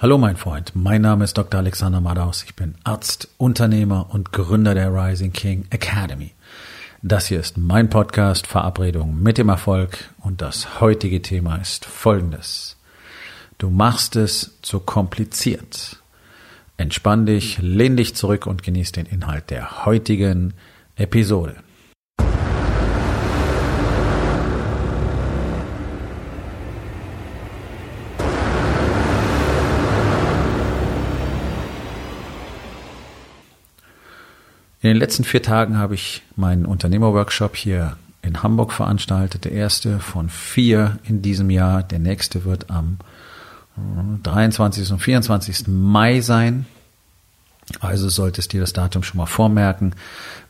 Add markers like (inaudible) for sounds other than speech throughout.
Hallo mein Freund, mein Name ist Dr. Alexander Madaus. Ich bin Arzt, Unternehmer und Gründer der Rising King Academy. Das hier ist mein Podcast Verabredung mit dem Erfolg und das heutige Thema ist folgendes. Du machst es zu kompliziert. Entspann dich, lehn dich zurück und genieß den Inhalt der heutigen Episode. In den letzten vier Tagen habe ich meinen Unternehmerworkshop hier in Hamburg veranstaltet. Der erste von vier in diesem Jahr. Der nächste wird am 23. und 24. Mai sein. Also solltest dir das Datum schon mal vormerken,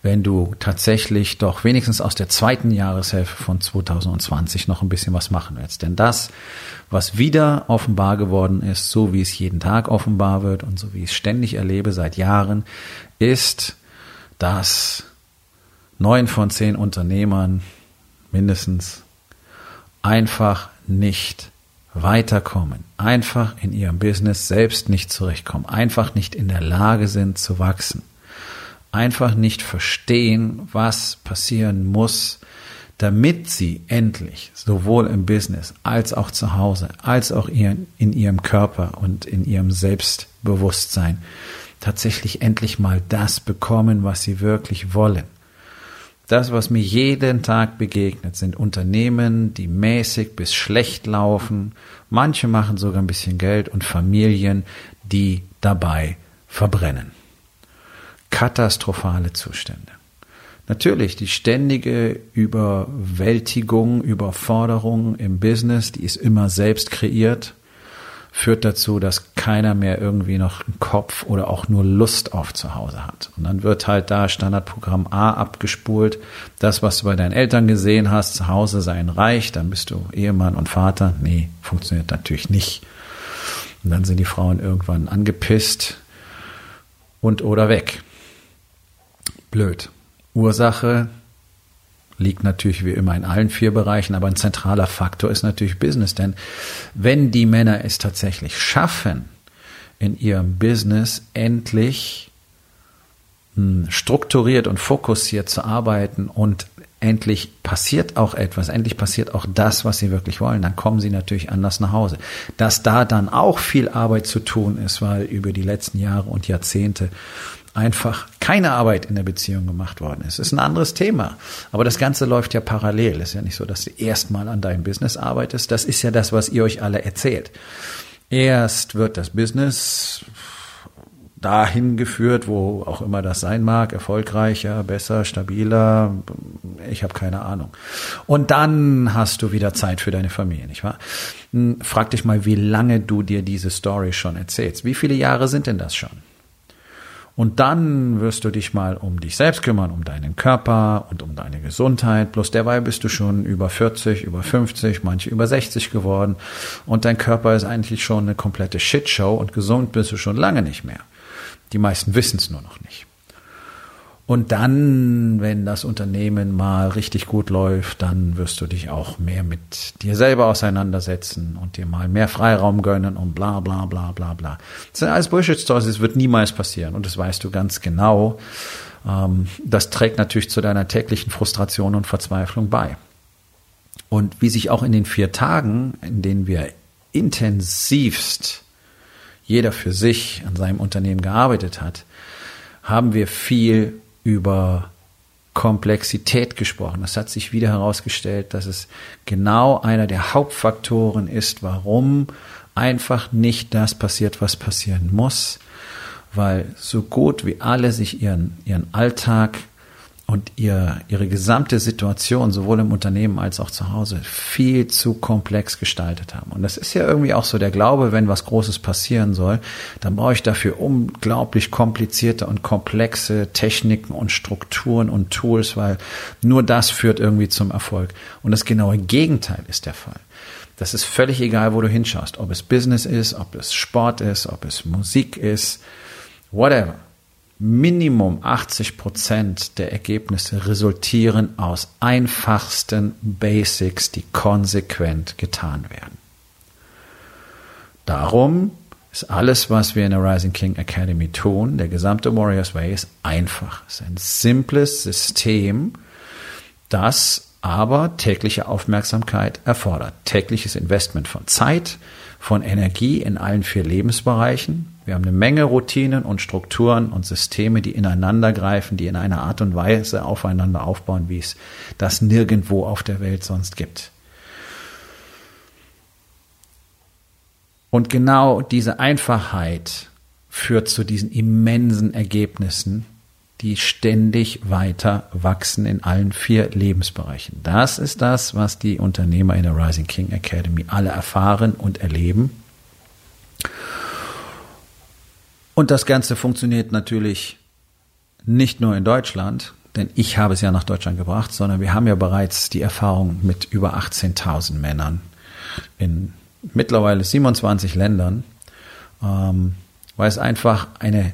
wenn du tatsächlich doch wenigstens aus der zweiten Jahreshälfte von 2020 noch ein bisschen was machen willst. Denn das, was wieder offenbar geworden ist, so wie es jeden Tag offenbar wird und so wie ich es ständig erlebe seit Jahren, ist, dass neun von zehn Unternehmern mindestens einfach nicht weiterkommen, einfach in ihrem Business selbst nicht zurechtkommen, einfach nicht in der Lage sind zu wachsen, einfach nicht verstehen, was passieren muss, damit sie endlich sowohl im Business als auch zu Hause, als auch in ihrem Körper und in ihrem Selbstbewusstsein tatsächlich endlich mal das bekommen, was sie wirklich wollen. Das, was mir jeden Tag begegnet, sind Unternehmen, die mäßig bis schlecht laufen. Manche machen sogar ein bisschen Geld und Familien, die dabei verbrennen. Katastrophale Zustände. Natürlich, die ständige Überwältigung, Überforderung im Business, die ist immer selbst kreiert führt dazu, dass keiner mehr irgendwie noch einen Kopf oder auch nur Lust auf zu Hause hat. Und dann wird halt da Standardprogramm A abgespult. Das, was du bei deinen Eltern gesehen hast, zu Hause sein reich, dann bist du Ehemann und Vater. Nee, funktioniert natürlich nicht. Und dann sind die Frauen irgendwann angepisst und oder weg. Blöd. Ursache liegt natürlich wie immer in allen vier Bereichen, aber ein zentraler Faktor ist natürlich Business. Denn wenn die Männer es tatsächlich schaffen, in ihrem Business endlich hm, strukturiert und fokussiert zu arbeiten und endlich passiert auch etwas, endlich passiert auch das, was sie wirklich wollen, dann kommen sie natürlich anders nach Hause. Dass da dann auch viel Arbeit zu tun ist, weil über die letzten Jahre und Jahrzehnte einfach keine Arbeit in der Beziehung gemacht worden ist. Ist ein anderes Thema. Aber das Ganze läuft ja parallel. Ist ja nicht so, dass du erstmal an deinem Business arbeitest. Das ist ja das, was ihr euch alle erzählt. Erst wird das Business dahin geführt, wo auch immer das sein mag, erfolgreicher, besser, stabiler, ich habe keine Ahnung. Und dann hast du wieder Zeit für deine Familie, nicht wahr? Hm, frag dich mal, wie lange du dir diese Story schon erzählst. Wie viele Jahre sind denn das schon? Und dann wirst du dich mal um dich selbst kümmern, um deinen Körper und um deine Gesundheit. Bloß derweil bist du schon über 40, über 50, manche über 60 geworden. Und dein Körper ist eigentlich schon eine komplette Shitshow und gesund bist du schon lange nicht mehr. Die meisten wissen es nur noch nicht. Und dann, wenn das Unternehmen mal richtig gut läuft, dann wirst du dich auch mehr mit dir selber auseinandersetzen und dir mal mehr Freiraum gönnen und bla bla bla bla bla. Das sind alles Bullshit-Stories, es wird niemals passieren und das weißt du ganz genau. Ähm, das trägt natürlich zu deiner täglichen Frustration und Verzweiflung bei. Und wie sich auch in den vier Tagen, in denen wir intensivst jeder für sich an seinem Unternehmen gearbeitet hat, haben wir viel über Komplexität gesprochen. Es hat sich wieder herausgestellt, dass es genau einer der Hauptfaktoren ist, warum einfach nicht das passiert, was passieren muss, weil so gut wie alle sich ihren, ihren Alltag und ihr, ihre gesamte Situation, sowohl im Unternehmen als auch zu Hause, viel zu komplex gestaltet haben. Und das ist ja irgendwie auch so der Glaube, wenn was Großes passieren soll, dann brauche ich dafür unglaublich komplizierte und komplexe Techniken und Strukturen und Tools, weil nur das führt irgendwie zum Erfolg. Und das genaue Gegenteil ist der Fall. Das ist völlig egal, wo du hinschaust, ob es Business ist, ob es Sport ist, ob es Musik ist, whatever. Minimum 80 Prozent der Ergebnisse resultieren aus einfachsten Basics, die konsequent getan werden. Darum ist alles, was wir in der Rising King Academy tun. Der gesamte Warriors Way ist einfach. Es ist ein simples System, das aber tägliche Aufmerksamkeit erfordert. Tägliches Investment von Zeit, von Energie in allen vier Lebensbereichen. Wir haben eine Menge Routinen und Strukturen und Systeme, die ineinander greifen, die in einer Art und Weise aufeinander aufbauen, wie es das nirgendwo auf der Welt sonst gibt. Und genau diese Einfachheit führt zu diesen immensen Ergebnissen, die ständig weiter wachsen in allen vier Lebensbereichen. Das ist das, was die Unternehmer in der Rising King Academy alle erfahren und erleben. Und das Ganze funktioniert natürlich nicht nur in Deutschland, denn ich habe es ja nach Deutschland gebracht, sondern wir haben ja bereits die Erfahrung mit über 18.000 Männern in mittlerweile 27 Ländern, ähm, weil es einfach eine,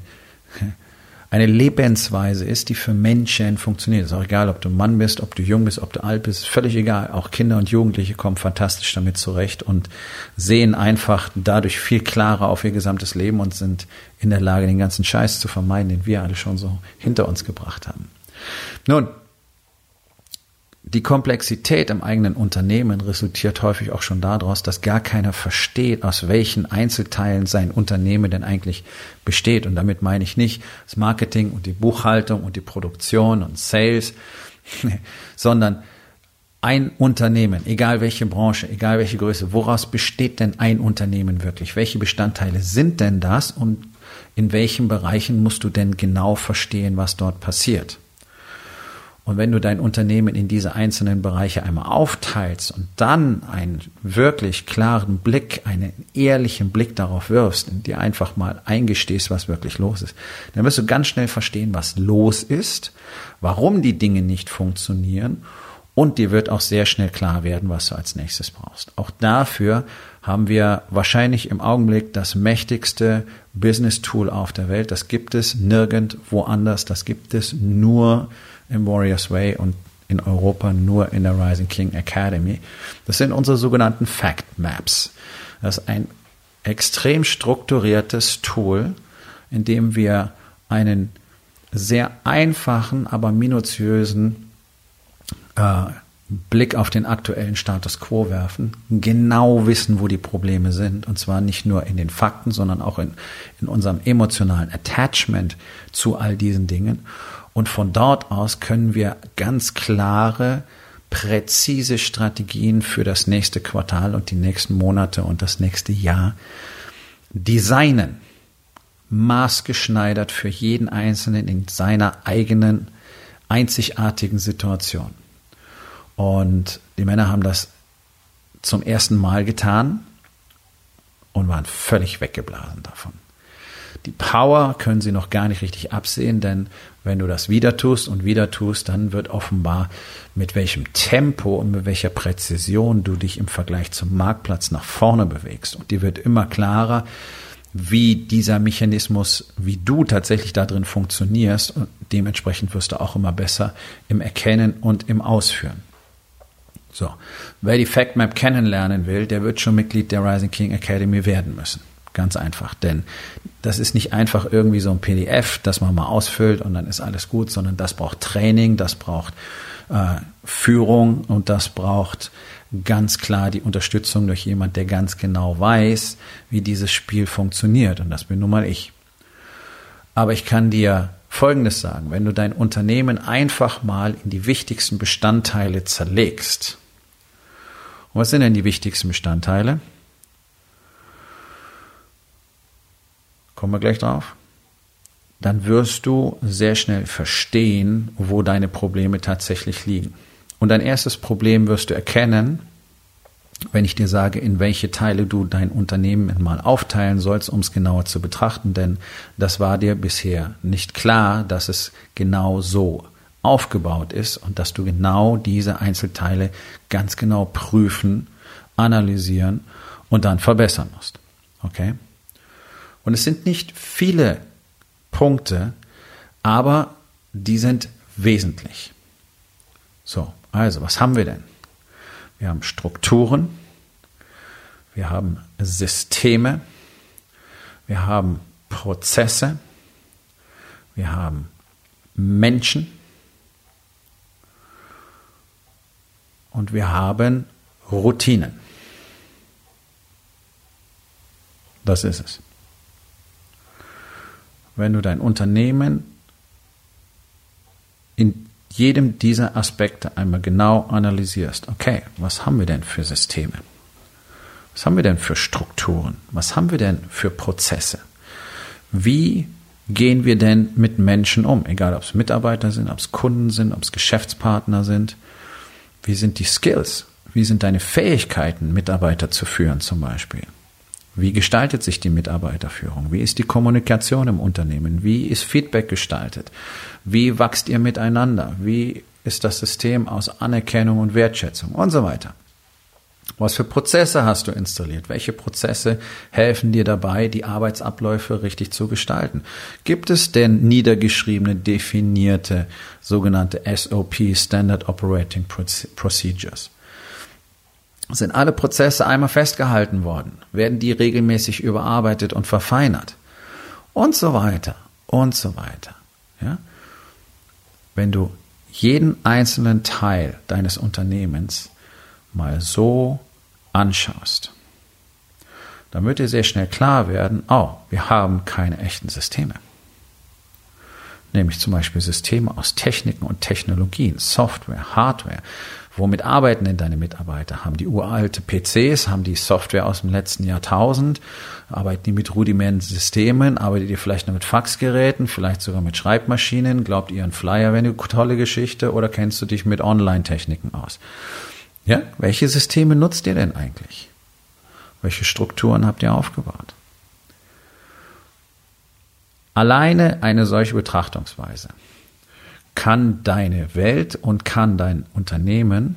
eine Lebensweise ist, die für Menschen funktioniert. Ist auch egal, ob du Mann bist, ob du jung bist, ob du alt bist, völlig egal. Auch Kinder und Jugendliche kommen fantastisch damit zurecht und sehen einfach dadurch viel klarer auf ihr gesamtes Leben und sind in der Lage, den ganzen Scheiß zu vermeiden, den wir alle schon so hinter uns gebracht haben. Nun, die Komplexität im eigenen Unternehmen resultiert häufig auch schon daraus, dass gar keiner versteht, aus welchen Einzelteilen sein Unternehmen denn eigentlich besteht. Und damit meine ich nicht das Marketing und die Buchhaltung und die Produktion und Sales, (laughs) sondern ein Unternehmen, egal welche Branche, egal welche Größe, woraus besteht denn ein Unternehmen wirklich? Welche Bestandteile sind denn das und in welchen Bereichen musst du denn genau verstehen, was dort passiert? Und wenn du dein Unternehmen in diese einzelnen Bereiche einmal aufteilst und dann einen wirklich klaren Blick, einen ehrlichen Blick darauf wirfst und dir einfach mal eingestehst, was wirklich los ist, dann wirst du ganz schnell verstehen, was los ist, warum die Dinge nicht funktionieren und dir wird auch sehr schnell klar werden, was du als nächstes brauchst. Auch dafür haben wir wahrscheinlich im Augenblick das mächtigste Business Tool auf der Welt. Das gibt es nirgendwo anders. Das gibt es nur im Warriors Way und in Europa nur in der Rising King Academy. Das sind unsere sogenannten Fact Maps. Das ist ein extrem strukturiertes Tool, in dem wir einen sehr einfachen, aber minutiösen äh, Blick auf den aktuellen Status quo werfen, genau wissen, wo die Probleme sind, und zwar nicht nur in den Fakten, sondern auch in, in unserem emotionalen Attachment zu all diesen Dingen und von dort aus können wir ganz klare, präzise Strategien für das nächste Quartal und die nächsten Monate und das nächste Jahr designen. Maßgeschneidert für jeden Einzelnen in seiner eigenen einzigartigen Situation. Und die Männer haben das zum ersten Mal getan und waren völlig weggeblasen davon. Die Power können sie noch gar nicht richtig absehen, denn wenn du das wieder tust und wieder tust, dann wird offenbar, mit welchem Tempo und mit welcher Präzision du dich im Vergleich zum Marktplatz nach vorne bewegst. Und dir wird immer klarer, wie dieser Mechanismus, wie du tatsächlich da drin funktionierst. Und dementsprechend wirst du auch immer besser im Erkennen und im Ausführen. So. Wer die Fact Map kennenlernen will, der wird schon Mitglied der Rising King Academy werden müssen. Ganz einfach. Denn das ist nicht einfach irgendwie so ein PDF, das man mal ausfüllt und dann ist alles gut, sondern das braucht Training, das braucht äh, Führung und das braucht ganz klar die Unterstützung durch jemand, der ganz genau weiß, wie dieses Spiel funktioniert. Und das bin nun mal ich. Aber ich kann dir Folgendes sagen. Wenn du dein Unternehmen einfach mal in die wichtigsten Bestandteile zerlegst. Und was sind denn die wichtigsten Bestandteile? Kommen wir gleich drauf, dann wirst du sehr schnell verstehen, wo deine Probleme tatsächlich liegen. Und dein erstes Problem wirst du erkennen, wenn ich dir sage, in welche Teile du dein Unternehmen mal aufteilen sollst, um es genauer zu betrachten, denn das war dir bisher nicht klar, dass es genau so aufgebaut ist und dass du genau diese Einzelteile ganz genau prüfen, analysieren und dann verbessern musst. Okay? Und es sind nicht viele Punkte, aber die sind wesentlich. So, also, was haben wir denn? Wir haben Strukturen, wir haben Systeme, Wir haben Prozesse, wir haben Menschen und wir haben Routinen. Das ist es. Wenn du dein Unternehmen in jedem dieser Aspekte einmal genau analysierst, okay, was haben wir denn für Systeme? Was haben wir denn für Strukturen? Was haben wir denn für Prozesse? Wie gehen wir denn mit Menschen um? Egal, ob es Mitarbeiter sind, ob es Kunden sind, ob es Geschäftspartner sind. Wie sind die Skills? Wie sind deine Fähigkeiten, Mitarbeiter zu führen zum Beispiel? Wie gestaltet sich die Mitarbeiterführung? Wie ist die Kommunikation im Unternehmen? Wie ist Feedback gestaltet? Wie wächst ihr miteinander? Wie ist das System aus Anerkennung und Wertschätzung und so weiter? Was für Prozesse hast du installiert? Welche Prozesse helfen dir dabei, die Arbeitsabläufe richtig zu gestalten? Gibt es denn niedergeschriebene, definierte, sogenannte SOP, Standard Operating Procedures? Sind alle Prozesse einmal festgehalten worden? Werden die regelmäßig überarbeitet und verfeinert? Und so weiter und so weiter. Ja? Wenn du jeden einzelnen Teil deines Unternehmens mal so anschaust, dann wird dir sehr schnell klar werden, oh, wir haben keine echten Systeme. Nämlich zum Beispiel Systeme aus Techniken und Technologien, Software, Hardware. Womit arbeiten denn deine Mitarbeiter? Haben die uralte PCs? Haben die Software aus dem letzten Jahrtausend? Arbeiten die mit Rudimentsystemen? Arbeitet ihr vielleicht nur mit Faxgeräten? Vielleicht sogar mit Schreibmaschinen? Glaubt ihr an Flyer wäre eine tolle Geschichte? Oder kennst du dich mit Online-Techniken aus? Ja, welche Systeme nutzt ihr denn eigentlich? Welche Strukturen habt ihr aufgebaut? Alleine eine solche Betrachtungsweise kann deine Welt und kann dein Unternehmen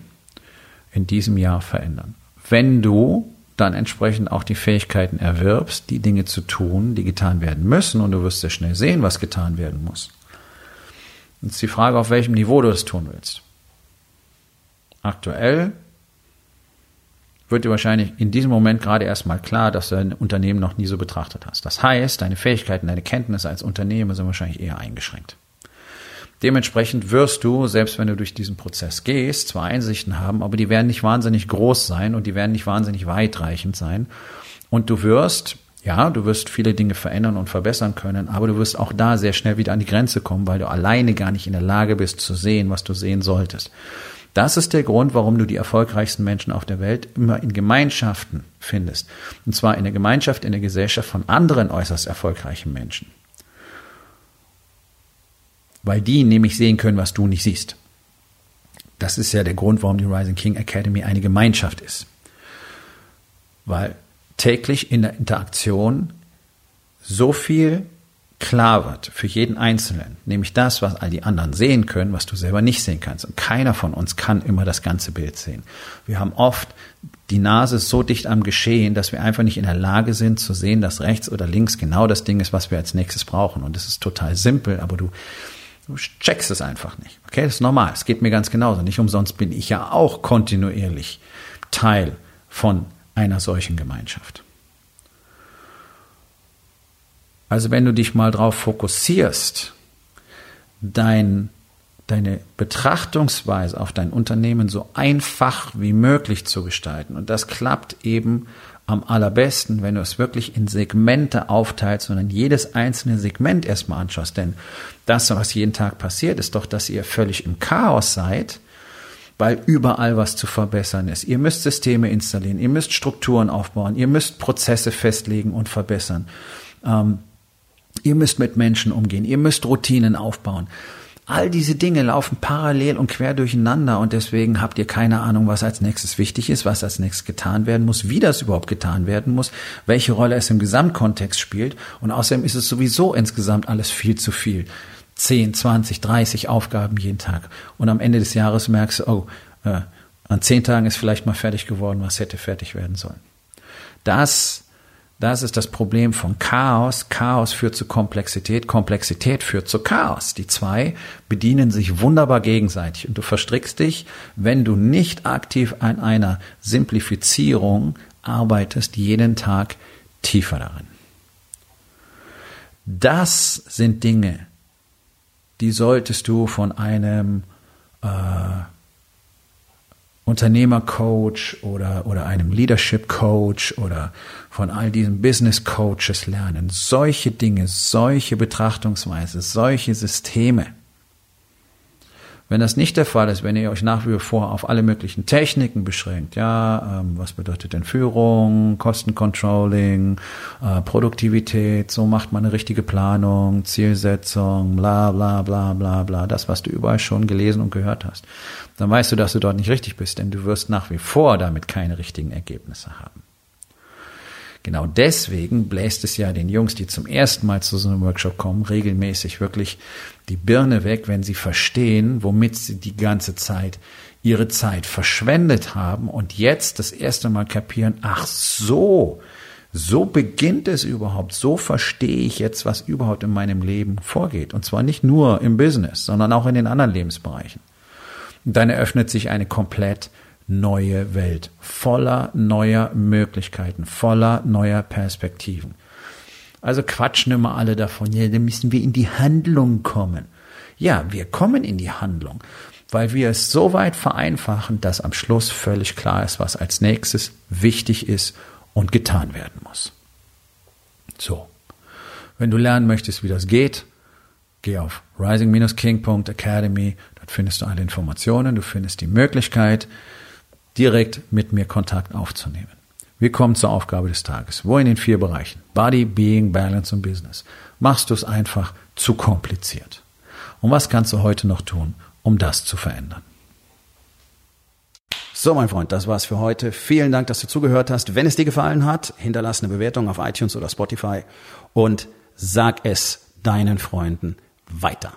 in diesem Jahr verändern. Wenn du dann entsprechend auch die Fähigkeiten erwirbst, die Dinge zu tun, die getan werden müssen, und du wirst sehr schnell sehen, was getan werden muss. Jetzt ist die Frage, auf welchem Niveau du das tun willst. Aktuell wird dir wahrscheinlich in diesem Moment gerade erstmal klar, dass du dein Unternehmen noch nie so betrachtet hast. Das heißt, deine Fähigkeiten, deine Kenntnisse als Unternehmer sind wahrscheinlich eher eingeschränkt. Dementsprechend wirst du, selbst wenn du durch diesen Prozess gehst, zwar Einsichten haben, aber die werden nicht wahnsinnig groß sein und die werden nicht wahnsinnig weitreichend sein. Und du wirst, ja, du wirst viele Dinge verändern und verbessern können, aber du wirst auch da sehr schnell wieder an die Grenze kommen, weil du alleine gar nicht in der Lage bist zu sehen, was du sehen solltest. Das ist der Grund, warum du die erfolgreichsten Menschen auf der Welt immer in Gemeinschaften findest. Und zwar in der Gemeinschaft, in der Gesellschaft von anderen äußerst erfolgreichen Menschen. Weil die nämlich sehen können, was du nicht siehst. Das ist ja der Grund, warum die Rising King Academy eine Gemeinschaft ist. Weil täglich in der Interaktion so viel klar wird für jeden Einzelnen, nämlich das, was all die anderen sehen können, was du selber nicht sehen kannst. Und keiner von uns kann immer das ganze Bild sehen. Wir haben oft die Nase so dicht am Geschehen, dass wir einfach nicht in der Lage sind zu sehen, dass rechts oder links genau das Ding ist, was wir als nächstes brauchen. Und das ist total simpel, aber du, du checkst es einfach nicht. Okay, das ist normal. Es geht mir ganz genauso. Nicht umsonst bin ich ja auch kontinuierlich Teil von einer solchen Gemeinschaft. Also wenn du dich mal darauf fokussierst, dein, deine Betrachtungsweise auf dein Unternehmen so einfach wie möglich zu gestalten. Und das klappt eben am allerbesten, wenn du es wirklich in Segmente aufteilst und dann jedes einzelne Segment erstmal anschaust. Denn das, was jeden Tag passiert, ist doch, dass ihr völlig im Chaos seid, weil überall was zu verbessern ist. Ihr müsst Systeme installieren, ihr müsst Strukturen aufbauen, ihr müsst Prozesse festlegen und verbessern. Ähm, Ihr müsst mit Menschen umgehen, ihr müsst Routinen aufbauen. All diese Dinge laufen parallel und quer durcheinander und deswegen habt ihr keine Ahnung, was als nächstes wichtig ist, was als nächstes getan werden muss, wie das überhaupt getan werden muss, welche Rolle es im Gesamtkontext spielt und außerdem ist es sowieso insgesamt alles viel zu viel. 10, 20, 30 Aufgaben jeden Tag und am Ende des Jahres merkst du, oh, äh, an zehn Tagen ist vielleicht mal fertig geworden, was hätte fertig werden sollen. Das das ist das Problem von Chaos. Chaos führt zu Komplexität. Komplexität führt zu Chaos. Die zwei bedienen sich wunderbar gegenseitig. Und du verstrickst dich, wenn du nicht aktiv an einer Simplifizierung arbeitest, jeden Tag tiefer darin. Das sind Dinge, die solltest du von einem äh, Unternehmercoach oder, oder einem Leadership Coach oder von all diesen Business Coaches lernen. Solche Dinge, solche Betrachtungsweise, solche Systeme. Wenn das nicht der Fall ist, wenn ihr euch nach wie vor auf alle möglichen Techniken beschränkt, ja, ähm, was bedeutet denn Führung, Kostencontrolling, äh, Produktivität, so macht man eine richtige Planung, Zielsetzung, bla bla bla bla bla, das, was du überall schon gelesen und gehört hast, dann weißt du, dass du dort nicht richtig bist, denn du wirst nach wie vor damit keine richtigen Ergebnisse haben. Genau deswegen bläst es ja den Jungs, die zum ersten Mal zu so einem Workshop kommen, regelmäßig wirklich die Birne weg, wenn sie verstehen, womit sie die ganze Zeit ihre Zeit verschwendet haben und jetzt das erste Mal kapieren, ach so, so beginnt es überhaupt, so verstehe ich jetzt, was überhaupt in meinem Leben vorgeht. Und zwar nicht nur im Business, sondern auch in den anderen Lebensbereichen. Und dann eröffnet sich eine komplett neue Welt, voller neuer Möglichkeiten, voller neuer Perspektiven. Also quatschen immer alle davon, ja, dann müssen wir in die Handlung kommen. Ja, wir kommen in die Handlung, weil wir es so weit vereinfachen, dass am Schluss völlig klar ist, was als nächstes wichtig ist und getan werden muss. So. Wenn du lernen möchtest, wie das geht, geh auf rising-king.academy. Dort findest du alle Informationen. Du findest die Möglichkeit, direkt mit mir Kontakt aufzunehmen. Wir kommen zur Aufgabe des Tages. Wo in den vier Bereichen? Body, Being, Balance und Business. Machst du es einfach zu kompliziert? Und was kannst du heute noch tun, um das zu verändern? So, mein Freund, das war's für heute. Vielen Dank, dass du zugehört hast. Wenn es dir gefallen hat, hinterlass eine Bewertung auf iTunes oder Spotify und sag es deinen Freunden weiter.